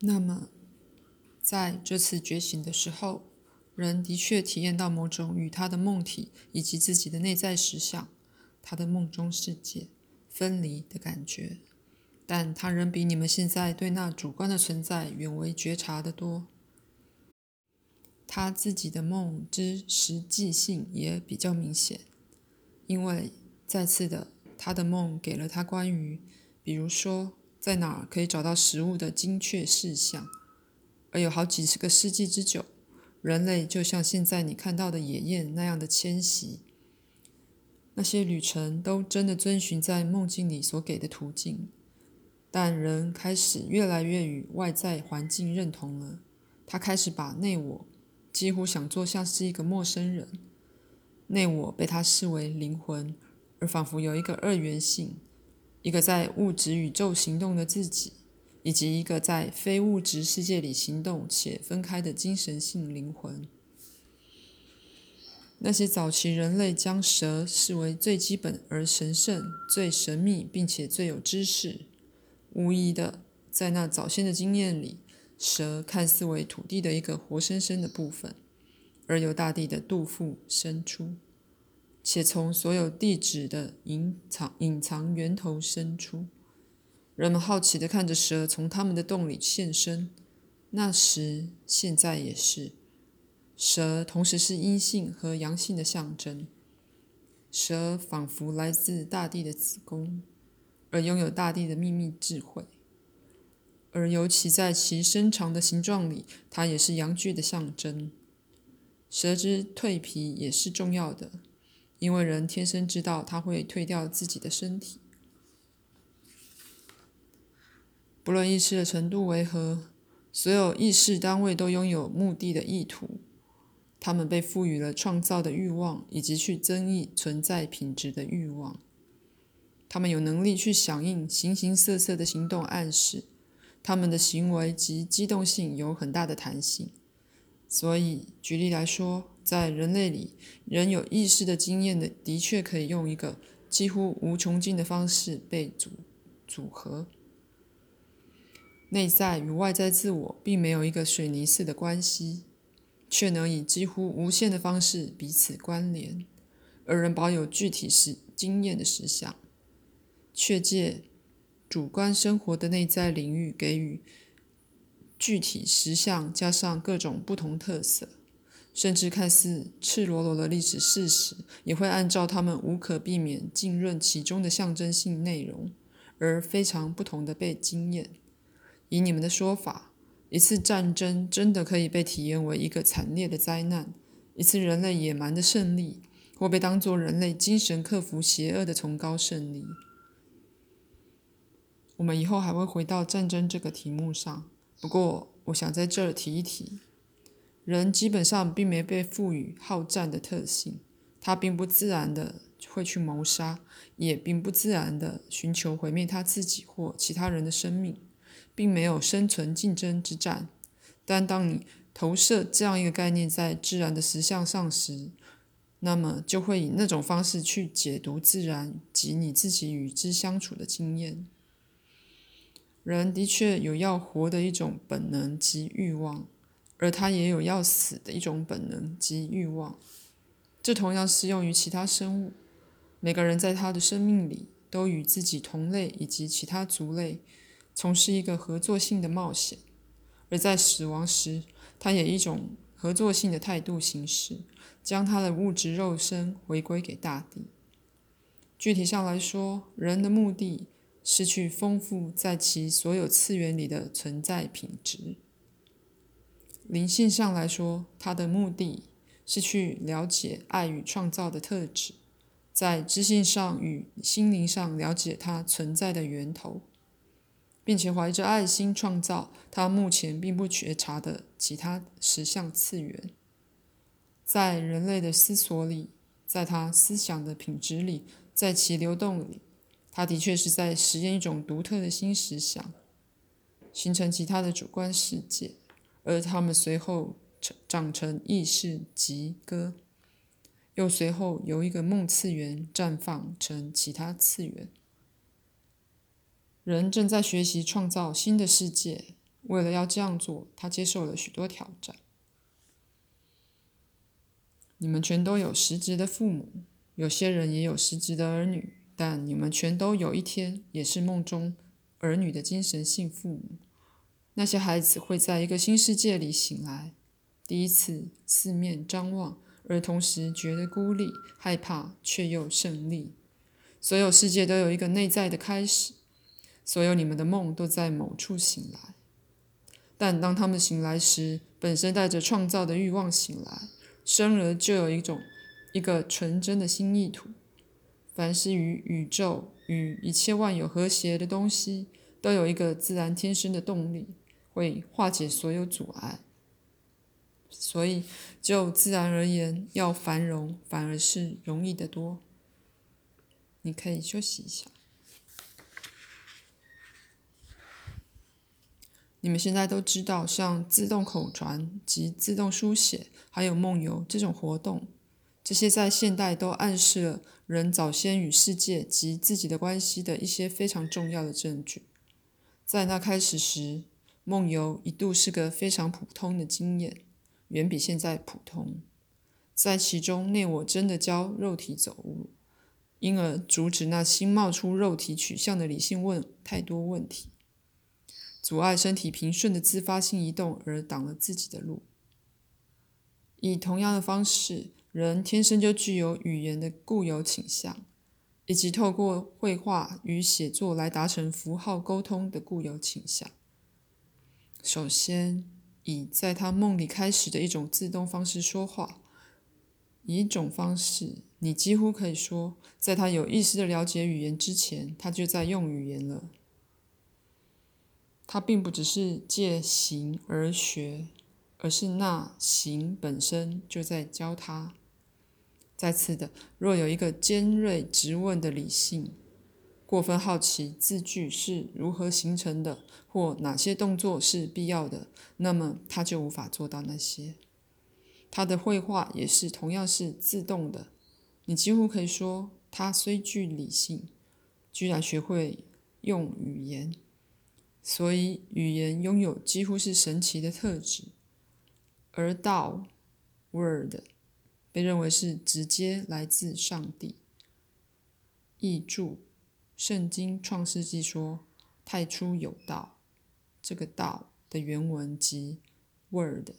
那么，在这次觉醒的时候，人的确体验到某种与他的梦体以及自己的内在实相、他的梦中世界分离的感觉，但他仍比你们现在对那主观的存在远为觉察的多。他自己的梦之实际性也比较明显，因为再次的，他的梦给了他关于，比如说。在哪儿可以找到食物的精确事项？而有好几十个世纪之久，人类就像现在你看到的野雁那样的迁徙。那些旅程都真的遵循在梦境里所给的途径，但人开始越来越与外在环境认同了。他开始把内我几乎想做像是一个陌生人，内我被他视为灵魂，而仿佛有一个二元性。一个在物质宇宙行动的自己，以及一个在非物质世界里行动且分开的精神性灵魂。那些早期人类将蛇视为最基本而神圣、最神秘并且最有知识。无疑的，在那早先的经验里，蛇看似为土地的一个活生生的部分，而由大地的肚腹生出。且从所有地址的隐藏隐藏源头伸出，人们好奇地看着蛇从他们的洞里现身。那时，现在也是，蛇同时是阴性和阳性的象征。蛇仿佛来自大地的子宫，而拥有大地的秘密智慧。而尤其在其身长的形状里，它也是阳具的象征。蛇之蜕皮也是重要的。因为人天生知道他会退掉自己的身体，不论意识的程度为何，所有意识单位都拥有目的的意图。他们被赋予了创造的欲望，以及去增益存在品质的欲望。他们有能力去响应形形色色的行动暗示，他们的行为及机动性有很大的弹性。所以，举例来说。在人类里，人有意识的经验的，的确可以用一个几乎无穷尽的方式被组组合。内在与外在自我并没有一个水泥似的关系，却能以几乎无限的方式彼此关联，而人保有具体实经验的实相，却借主观生活的内在领域给予具体实相加上各种不同特色。甚至看似赤裸裸的历史事实，也会按照他们无可避免浸润其中的象征性内容，而非常不同的被经验。以你们的说法，一次战争真的可以被体验为一个惨烈的灾难，一次人类野蛮的胜利，或被当作人类精神克服邪恶的崇高胜利。我们以后还会回到战争这个题目上，不过我想在这儿提一提。人基本上并没被赋予好战的特性，他并不自然的会去谋杀，也并不自然的寻求毁灭他自己或其他人的生命，并没有生存竞争之战。但当你投射这样一个概念在自然的实相上时，那么就会以那种方式去解读自然及你自己与之相处的经验。人的确有要活的一种本能及欲望。而他也有要死的一种本能及欲望，这同样适用于其他生物。每个人在他的生命里都与自己同类以及其他族类从事一个合作性的冒险，而在死亡时，他也一种合作性的态度行事，将他的物质肉身回归给大地。具体上来说，人的目的是去丰富在其所有次元里的存在品质。灵性上来说，它的目的是去了解爱与创造的特质，在知性上与心灵上了解它存在的源头，并且怀着爱心创造它目前并不觉察的其他实相次元。在人类的思索里，在他思想的品质里，在其流动里，他的确是在实验一种独特的新实相，形成其他的主观世界。而他们随后成长成意识及歌，又随后由一个梦次元绽放成其他次元。人正在学习创造新的世界，为了要这样做，他接受了许多挑战。你们全都有实质的父母，有些人也有实质的儿女，但你们全都有一天也是梦中儿女的精神性父母。那些孩子会在一个新世界里醒来，第一次四面张望，而同时觉得孤立、害怕，却又胜利。所有世界都有一个内在的开始，所有你们的梦都在某处醒来。但当他们醒来时，本身带着创造的欲望醒来，生而就有一种一个纯真的新意图。凡是与宇宙与一切万有和谐的东西，都有一个自然天生的动力。会化解所有阻碍，所以就自然而言，要繁荣反而是容易得多。你可以休息一下。你们现在都知道，像自动口传及自动书写，还有梦游这种活动，这些在现代都暗示了人早先与世界及自己的关系的一些非常重要的证据。在那开始时。梦游一度是个非常普通的经验，远比现在普通。在其中，内我真的教肉体走路，因而阻止那新冒出肉体取向的理性问太多问题，阻碍身体平顺的自发性移动，而挡了自己的路。以同样的方式，人天生就具有语言的固有倾向，以及透过绘画与写作来达成符号沟通的固有倾向。首先，以在他梦里开始的一种自动方式说话，以一种方式，你几乎可以说，在他有意识的了解语言之前，他就在用语言了。他并不只是借行而学，而是那行本身就在教他。再次的，若有一个尖锐直问的理性。过分好奇字句是如何形成的，或哪些动作是必要的，那么他就无法做到那些。他的绘画也是同样是自动的。你几乎可以说，他虽具理性，居然学会用语言，所以语言拥有几乎是神奇的特质。而道 （word） 被认为是直接来自上帝。译注。圣经创世纪说：“太初有道。”这个“道”的原文即 “word”。